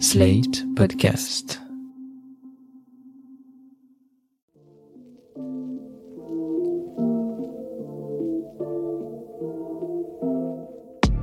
Slate Podcast.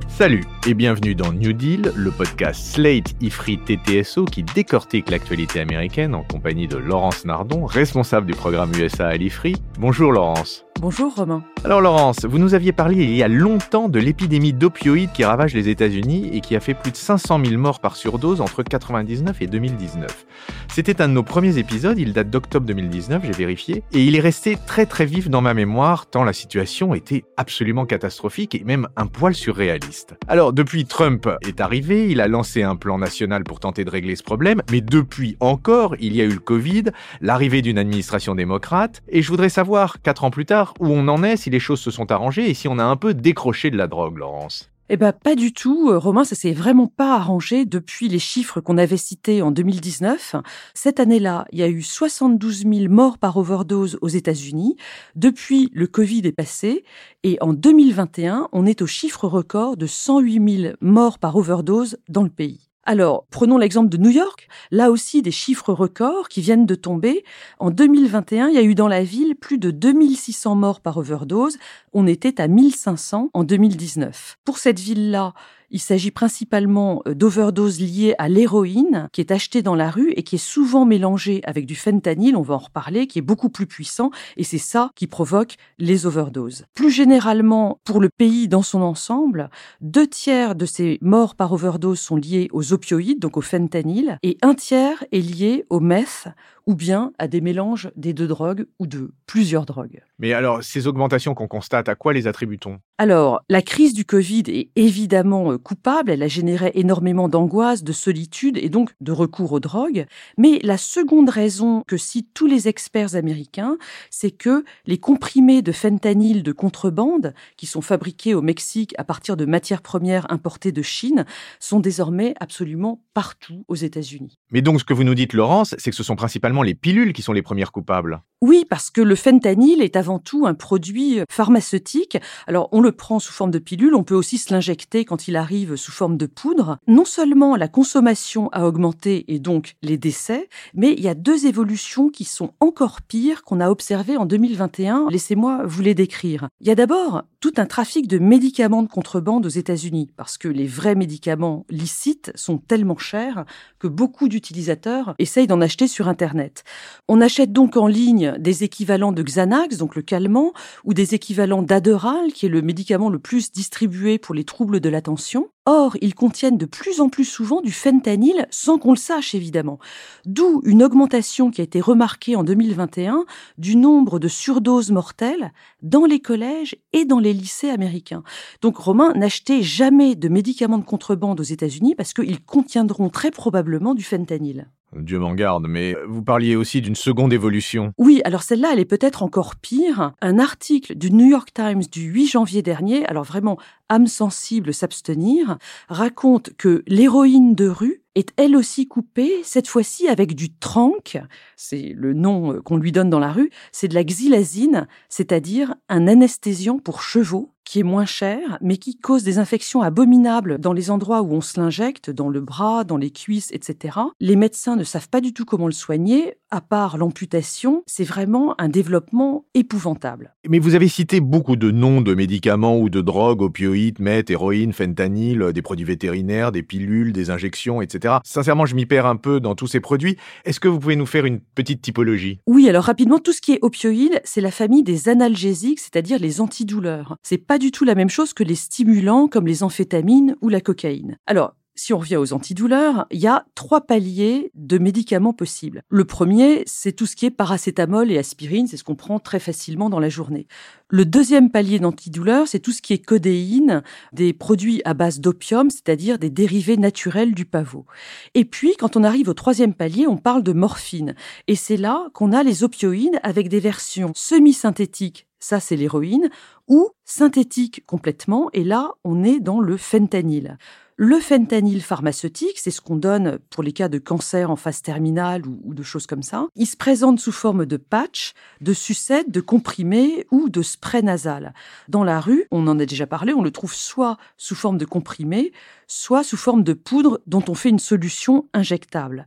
Salut et bienvenue dans New Deal, le podcast Slate IFRI TTSO qui décortique l'actualité américaine en compagnie de Laurence Nardon, responsable du programme USA à l'IFRI. Bonjour Laurence. Bonjour Romain. Alors Laurence, vous nous aviez parlé il y a longtemps de l'épidémie d'opioïdes qui ravage les États-Unis et qui a fait plus de 500 000 morts par surdose entre 1999 et 2019. C'était un de nos premiers épisodes, il date d'octobre 2019, j'ai vérifié, et il est resté très très vif dans ma mémoire tant la situation était absolument catastrophique et même un poil surréaliste. Alors depuis Trump est arrivé, il a lancé un plan national pour tenter de régler ce problème, mais depuis encore, il y a eu le Covid, l'arrivée d'une administration démocrate, et je voudrais savoir, quatre ans plus tard, où on en est, si les choses se sont arrangées et si on a un peu décroché de la drogue, Laurence. Eh ben pas du tout, euh, Romain, ça s'est vraiment pas arrangé depuis les chiffres qu'on avait cités en 2019. Cette année-là, il y a eu 72 000 morts par overdose aux États-Unis. Depuis, le Covid est passé et en 2021, on est au chiffre record de 108 000 morts par overdose dans le pays. Alors, prenons l'exemple de New York. Là aussi, des chiffres records qui viennent de tomber. En 2021, il y a eu dans la ville plus de 2600 morts par overdose. On était à 1500 en 2019. Pour cette ville-là, il s'agit principalement euh, d'overdoses liées à l'héroïne qui est achetée dans la rue et qui est souvent mélangée avec du fentanyl, on va en reparler, qui est beaucoup plus puissant et c'est ça qui provoque les overdoses. Plus généralement, pour le pays dans son ensemble, deux tiers de ces morts par overdose sont liés aux opioïdes, donc au fentanyl, et un tiers est lié au meth ou bien à des mélanges des deux drogues ou de plusieurs drogues. Mais alors, ces augmentations qu'on constate, à quoi les attribue-t-on? Alors, la crise du Covid est évidemment euh, coupable, elle a généré énormément d'angoisse, de solitude et donc de recours aux drogues, mais la seconde raison que citent tous les experts américains, c'est que les comprimés de fentanyl de contrebande, qui sont fabriqués au Mexique à partir de matières premières importées de Chine, sont désormais absolument partout aux États-Unis. Mais donc, ce que vous nous dites, Laurence, c'est que ce sont principalement les pilules qui sont les premières coupables. Oui, parce que le fentanyl est avant tout un produit pharmaceutique. Alors, on le prend sous forme de pilule, on peut aussi se l'injecter quand il arrive sous forme de poudre. Non seulement la consommation a augmenté et donc les décès, mais il y a deux évolutions qui sont encore pires qu'on a observées en 2021. Laissez-moi vous les décrire. Il y a d'abord tout un trafic de médicaments de contrebande aux États-Unis, parce que les vrais médicaments licites sont tellement chers que beaucoup d'utilisateurs essayent d'en acheter sur Internet. On achète donc en ligne des équivalents de Xanax, donc le calmant, ou des équivalents d'Adderall, qui est le médicament le plus distribué pour les troubles de l'attention. Or, ils contiennent de plus en plus souvent du fentanyl sans qu'on le sache évidemment. D'où une augmentation qui a été remarquée en 2021 du nombre de surdoses mortelles dans les collèges et dans les lycées américains. Donc Romain, n'achetez jamais de médicaments de contrebande aux États-Unis parce qu'ils contiendront très probablement du fentanyl. Dieu m'en garde, mais vous parliez aussi d'une seconde évolution. Oui, alors celle-là, elle est peut-être encore pire. Un article du New York Times du 8 janvier dernier, alors vraiment âme sensible s'abstenir, raconte que l'héroïne de rue est elle aussi coupée, cette fois-ci avec du trank, c'est le nom qu'on lui donne dans la rue, c'est de la xylazine, c'est-à-dire un anesthésiant pour chevaux qui est moins cher, mais qui cause des infections abominables dans les endroits où on se l'injecte, dans le bras, dans les cuisses, etc. Les médecins ne savent pas du tout comment le soigner, à part l'amputation, c'est vraiment un développement épouvantable. Mais vous avez cité beaucoup de noms de médicaments ou de drogues, opioïdes, meth, héroïne, fentanyl, des produits vétérinaires, des pilules, des injections, etc. Sincèrement, je m'y perds un peu dans tous ces produits. Est-ce que vous pouvez nous faire une petite typologie? Oui, alors rapidement, tout ce qui est opioïdes, c'est la famille des analgésiques, c'est-à-dire les antidouleurs. C'est pas du tout la même chose que les stimulants comme les amphétamines ou la cocaïne. Alors, si on revient aux antidouleurs, il y a trois paliers de médicaments possibles. Le premier, c'est tout ce qui est paracétamol et aspirine, c'est ce qu'on prend très facilement dans la journée. Le deuxième palier d'antidouleur, c'est tout ce qui est codéine, des produits à base d'opium, c'est-à-dire des dérivés naturels du pavot. Et puis, quand on arrive au troisième palier, on parle de morphine. Et c'est là qu'on a les opioïdes avec des versions semi-synthétiques ça c'est l'héroïne, ou synthétiques complètement, et là on est dans le fentanyl. Le fentanyl pharmaceutique, c'est ce qu'on donne pour les cas de cancer en phase terminale ou, de choses comme ça. Il se présente sous forme de patch, de sucette, de comprimé ou de spray nasal. Dans la rue, on en a déjà parlé, on le trouve soit sous forme de comprimé, soit sous forme de poudre dont on fait une solution injectable.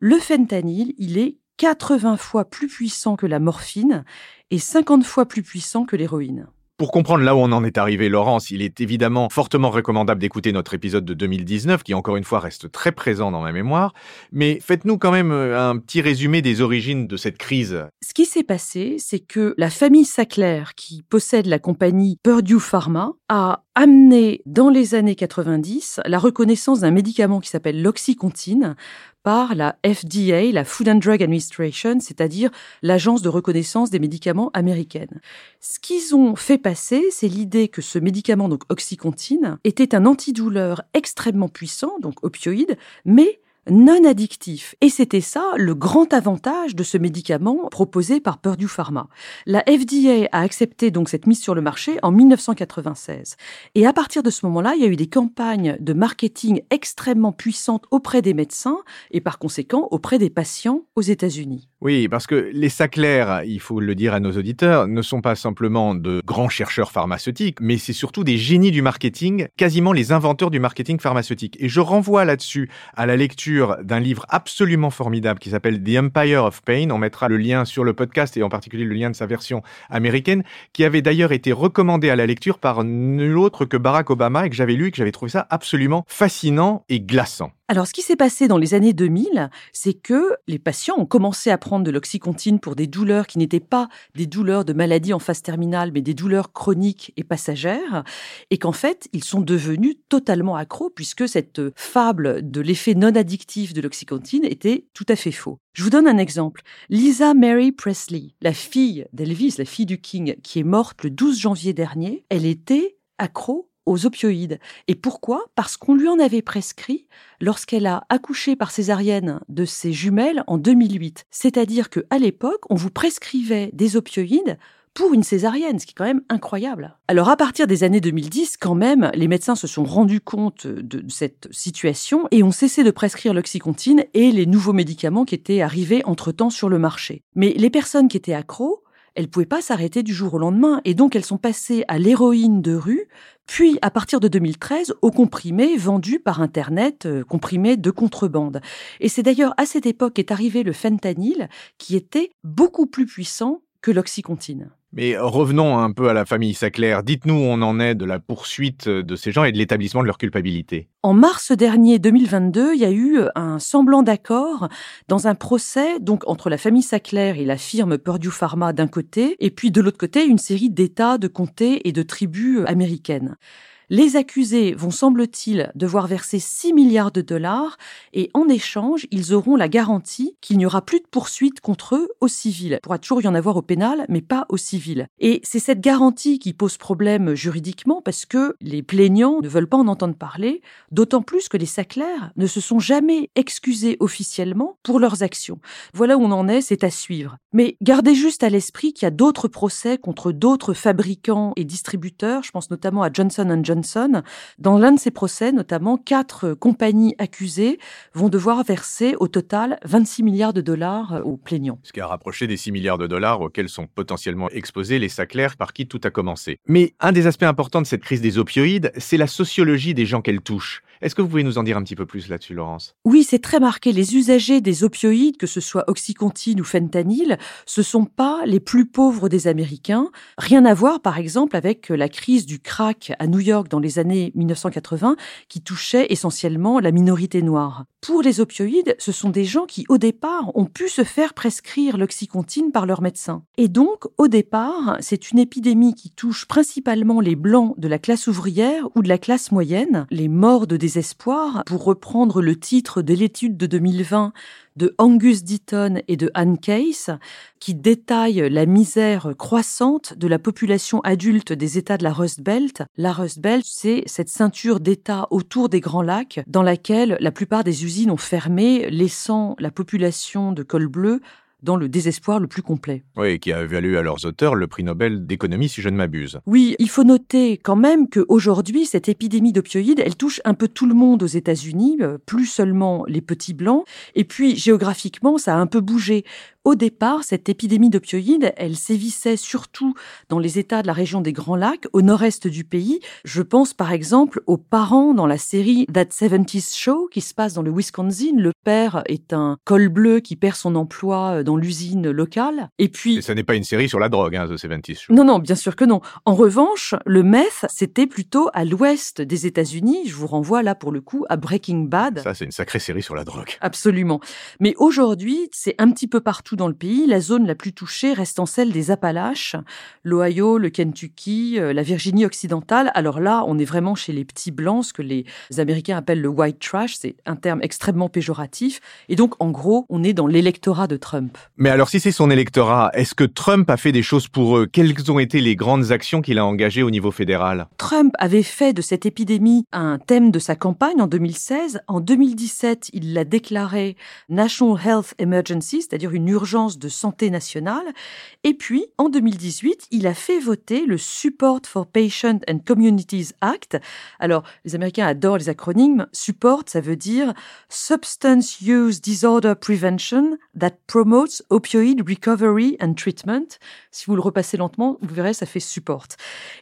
Le fentanyl, il est 80 fois plus puissant que la morphine et 50 fois plus puissant que l'héroïne. Pour comprendre là où on en est arrivé, Laurence, il est évidemment fortement recommandable d'écouter notre épisode de 2019, qui encore une fois reste très présent dans ma mémoire. Mais faites-nous quand même euh, un petit résumé des origines de cette crise. Ce qui s'est passé, c'est que la famille Sackler, qui possède la compagnie Purdue Pharma, a amené dans les années 90 la reconnaissance d'un médicament qui s'appelle l'oxycontine par la FDA, la Food and Drug Administration, c'est-à-dire l'agence de reconnaissance des médicaments américaine. Ce qu'ils ont fait passer, c'est l'idée que ce médicament, donc oxycontine, était un antidouleur extrêmement puissant, donc opioïde, mais non addictif. Et c'était ça le grand avantage de ce médicament proposé par Purdue Pharma. La FDA a accepté donc cette mise sur le marché en 1996. Et à partir de ce moment-là, il y a eu des campagnes de marketing extrêmement puissantes auprès des médecins et par conséquent auprès des patients aux États-Unis. Oui, parce que les Sackler, il faut le dire à nos auditeurs, ne sont pas simplement de grands chercheurs pharmaceutiques, mais c'est surtout des génies du marketing, quasiment les inventeurs du marketing pharmaceutique. Et je renvoie là-dessus à la lecture d'un livre absolument formidable qui s'appelle The Empire of Pain. On mettra le lien sur le podcast et en particulier le lien de sa version américaine, qui avait d'ailleurs été recommandé à la lecture par nul autre que Barack Obama et que j'avais lu et que j'avais trouvé ça absolument fascinant et glaçant. Alors, ce qui s'est passé dans les années 2000, c'est que les patients ont commencé à prendre de l'oxycontine pour des douleurs qui n'étaient pas des douleurs de maladie en phase terminale, mais des douleurs chroniques et passagères, et qu'en fait, ils sont devenus totalement accros, puisque cette fable de l'effet non addictif de l'oxycontine était tout à fait faux. Je vous donne un exemple. Lisa Mary Presley, la fille d'Elvis, la fille du King, qui est morte le 12 janvier dernier, elle était accro aux opioïdes. Et pourquoi? Parce qu'on lui en avait prescrit lorsqu'elle a accouché par césarienne de ses jumelles en 2008. C'est-à-dire qu'à l'époque, on vous prescrivait des opioïdes pour une césarienne, ce qui est quand même incroyable. Alors à partir des années 2010, quand même, les médecins se sont rendus compte de cette situation et ont cessé de prescrire l'oxycontine et les nouveaux médicaments qui étaient arrivés entre-temps sur le marché. Mais les personnes qui étaient accros, elles pouvaient pas s'arrêter du jour au lendemain et donc elles sont passées à l'héroïne de rue, puis à partir de 2013 aux comprimés vendus par internet, euh, comprimés de contrebande. Et c'est d'ailleurs à cette époque qu'est arrivé le fentanyl qui était beaucoup plus puissant que l'oxycontine. Mais revenons un peu à la famille Sackler. Dites-nous où on en est de la poursuite de ces gens et de l'établissement de leur culpabilité. En mars dernier 2022, il y a eu un semblant d'accord dans un procès donc entre la famille Sackler et la firme Purdue Pharma d'un côté, et puis de l'autre côté une série d'États, de comtés et de tribus américaines. Les accusés vont, semble-t-il, devoir verser 6 milliards de dollars et en échange, ils auront la garantie qu'il n'y aura plus de poursuites contre eux au civil. Il pourra toujours y en avoir au pénal, mais pas au civil. Et c'est cette garantie qui pose problème juridiquement parce que les plaignants ne veulent pas en entendre parler, d'autant plus que les Sackler ne se sont jamais excusés officiellement pour leurs actions. Voilà où on en est, c'est à suivre. Mais gardez juste à l'esprit qu'il y a d'autres procès contre d'autres fabricants et distributeurs, je pense notamment à Johnson Johnson dans l'un de ces procès, notamment, quatre compagnies accusées vont devoir verser au total 26 milliards de dollars aux plaignants. Ce qui a rapproché des 6 milliards de dollars auxquels sont potentiellement exposés les Sackler par qui tout a commencé. Mais un des aspects importants de cette crise des opioïdes, c'est la sociologie des gens qu'elle touche. Est-ce que vous pouvez nous en dire un petit peu plus là-dessus, Laurence? Oui, c'est très marqué. Les usagers des opioïdes, que ce soit oxycontine ou fentanyl, ce sont pas les plus pauvres des Américains. Rien à voir, par exemple, avec la crise du crack à New York dans les années 1980, qui touchait essentiellement la minorité noire. Pour les opioïdes, ce sont des gens qui, au départ, ont pu se faire prescrire l'oxycontine par leur médecin. Et donc, au départ, c'est une épidémie qui touche principalement les blancs de la classe ouvrière ou de la classe moyenne, les morts de pour reprendre le titre de l'étude de 2020 de Angus Deaton et de Anne Case, qui détaille la misère croissante de la population adulte des États de la Rust Belt. La Rust Belt, c'est cette ceinture d'États autour des Grands Lacs dans laquelle la plupart des usines ont fermé, laissant la population de col bleu dans le désespoir le plus complet. Oui, qui a valu à leurs auteurs le prix Nobel d'économie, si je ne m'abuse. Oui, il faut noter quand même qu'aujourd'hui, cette épidémie d'opioïdes, elle touche un peu tout le monde aux États-Unis, euh, plus seulement les petits blancs. Et puis, géographiquement, ça a un peu bougé. Au départ, cette épidémie d'opioïdes, elle sévissait surtout dans les États de la région des Grands Lacs, au nord-est du pays. Je pense par exemple aux parents dans la série That 70s Show qui se passe dans le Wisconsin. Le père est un col bleu qui perd son emploi dans l'usine locale. Et puis... Et ça n'est pas une série sur la drogue, hein, The 70s Show. Non, non, bien sûr que non. En revanche, le meth, c'était plutôt à l'ouest des États-Unis. Je vous renvoie là pour le coup à Breaking Bad. Ça, c'est une sacrée série sur la drogue. Absolument. Mais aujourd'hui, c'est un petit peu partout dans le pays, la zone la plus touchée restant celle des Appalaches, l'Ohio, le Kentucky, euh, la Virginie occidentale. Alors là, on est vraiment chez les petits blancs, ce que les Américains appellent le white trash, c'est un terme extrêmement péjoratif. Et donc, en gros, on est dans l'électorat de Trump. Mais alors, si c'est son électorat, est-ce que Trump a fait des choses pour eux? Quelles ont été les grandes actions qu'il a engagées au niveau fédéral? Trump avait fait de cette épidémie un thème de sa campagne en 2016. En 2017, il l'a déclaré National Health Emergency, c'est-à-dire une urgence de santé nationale. Et puis, en 2018, il a fait voter le Support for Patient and Communities Act. Alors, les Américains adorent les acronymes. Support, ça veut dire Substance Use Disorder Prevention that promotes opioid recovery and treatment. Si vous le repassez lentement, vous verrez, ça fait support.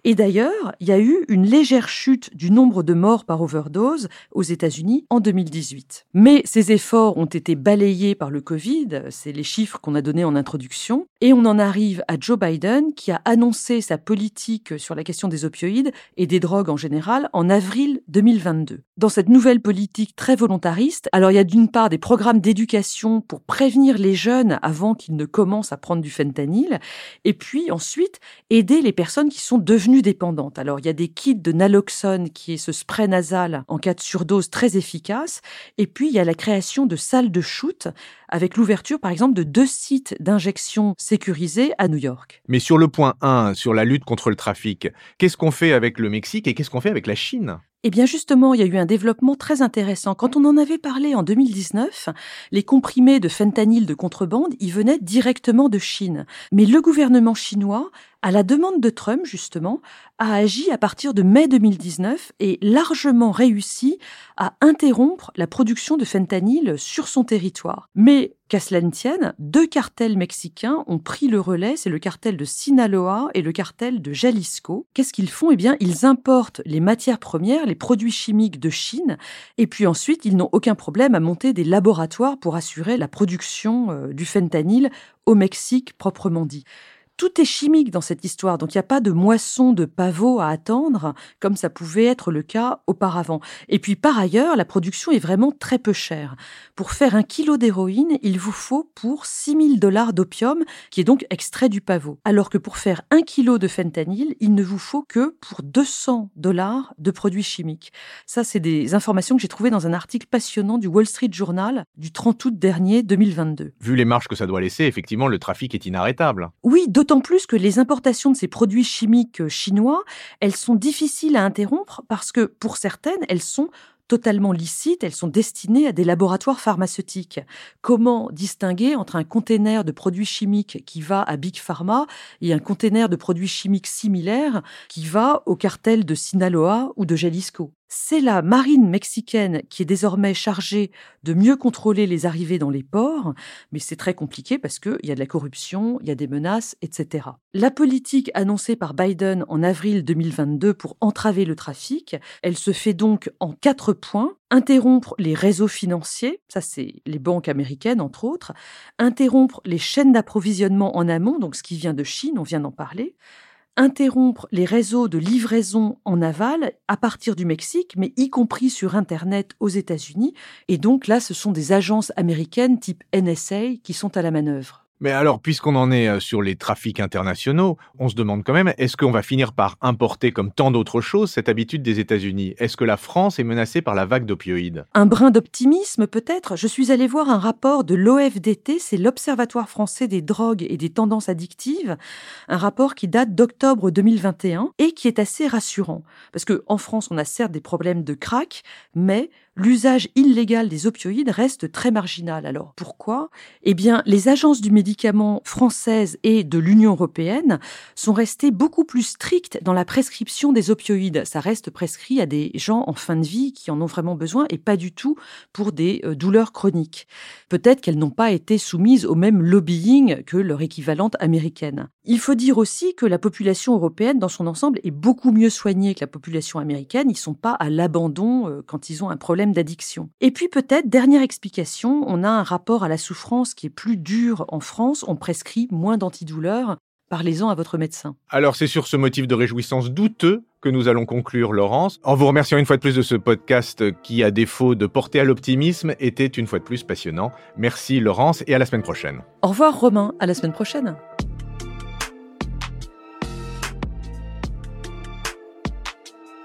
Et d'ailleurs, il y a eu une légère chute du nombre de morts par overdose aux États-Unis en 2018. Mais ces efforts ont été balayés par le Covid. C'est les chiffres qu'on a donné en introduction. Et on en arrive à Joe Biden qui a annoncé sa politique sur la question des opioïdes et des drogues en général en avril 2022. Dans cette nouvelle politique très volontariste, alors il y a d'une part des programmes d'éducation pour prévenir les jeunes avant qu'ils ne commencent à prendre du fentanyl, et puis ensuite aider les personnes qui sont devenues dépendantes. Alors il y a des kits de naloxone qui est ce spray nasal en cas de surdose très efficace, et puis il y a la création de salles de shoot avec l'ouverture par exemple de deux sites d'injection sécurisés à New York. Mais sur le point 1, sur la lutte contre le trafic, qu'est-ce qu'on fait avec le Mexique et qu'est-ce qu'on fait avec la Chine? Eh bien justement, il y a eu un développement très intéressant. Quand on en avait parlé en 2019, les comprimés de fentanyl de contrebande, ils venaient directement de Chine. Mais le gouvernement chinois à la demande de Trump, justement, a agi à partir de mai 2019 et largement réussi à interrompre la production de fentanyl sur son territoire. Mais qu'à cela ne tienne, deux cartels mexicains ont pris le relais, c'est le cartel de Sinaloa et le cartel de Jalisco. Qu'est-ce qu'ils font? Eh bien, ils importent les matières premières, produits chimiques de Chine, et puis ensuite, ils n'ont aucun problème à monter des laboratoires pour assurer la production euh, du fentanyl au Mexique proprement dit tout est chimique dans cette histoire, donc il n'y a pas de moisson de pavots à attendre, comme ça pouvait être le cas auparavant. Et puis par ailleurs, la production est vraiment très peu chère. Pour faire un kilo d'héroïne, il vous faut pour 6000 dollars d'opium, qui est donc extrait du pavot. Alors que pour faire un kilo de fentanyl, il ne vous faut que pour 200 dollars de produits chimiques. Ça, c'est des informations que j'ai trouvées dans un article passionnant du Wall Street Journal du 30 août dernier 2022. Vu les marges que ça doit laisser, effectivement, le trafic est inarrêtable. Oui, D'autant plus que les importations de ces produits chimiques euh, chinois, elles sont difficiles à interrompre parce que pour certaines, elles sont totalement licites, elles sont destinées à des laboratoires pharmaceutiques. Comment distinguer entre un conteneur de produits chimiques qui va à Big Pharma et un conteneur de produits chimiques similaires qui va au cartel de Sinaloa ou de Jalisco? C'est la marine mexicaine qui est désormais chargée de mieux contrôler les arrivées dans les ports, mais c'est très compliqué parce qu'il y a de la corruption, il y a des menaces, etc. La politique annoncée par Biden en avril 2022 pour entraver le trafic, elle se fait donc en quatre points. Interrompre les réseaux financiers, ça c'est les banques américaines entre autres, interrompre les chaînes d'approvisionnement en amont, donc ce qui vient de Chine, on vient d'en parler, interrompre les réseaux de livraison en aval à partir du Mexique, mais y compris sur Internet aux États-Unis. Et donc là, ce sont des agences américaines type NSA qui sont à la manœuvre. Mais alors, puisqu'on en est euh, sur les trafics internationaux, on se demande quand même, est-ce qu'on va finir par importer, comme tant d'autres choses, cette habitude des États-Unis? Est-ce que la France est menacée par la vague d'opioïdes? Un brin d'optimisme, peut-être? Je suis allée voir un rapport de l'OFDT, c'est l'Observatoire français des drogues et des tendances addictives, un rapport qui date d'octobre 2021 et qui est assez rassurant. Parce qu'en France, on a certes des problèmes de crack, mais l'usage illégal des opioïdes reste très marginal. Alors pourquoi? Eh bien, les agences du médicament françaises et de l'Union européenne sont restées beaucoup plus strictes dans la prescription des opioïdes. Ça reste prescrit à des gens en fin de vie qui en ont vraiment besoin et pas du tout pour des euh, douleurs chroniques. Peut-être qu'elles n'ont pas été soumises au même lobbying que leur équivalente américaine. Il faut dire aussi que la population européenne dans son ensemble est beaucoup mieux soignée que la population américaine. Ils sont pas à l'abandon euh, quand ils ont un problème d'addiction. Et puis peut-être, dernière explication, on a un rapport à la souffrance qui est plus dur en France. On prescrit moins d'antidouleurs. Parlez-en à votre médecin. Alors c'est sur ce motif de réjouissance douteux que nous allons conclure, Laurence, en vous remerciant une fois de plus de ce podcast qui, à défaut de porter à l'optimisme, était une fois de plus passionnant. Merci Laurence et à la semaine prochaine. Au revoir Romain, à la semaine prochaine.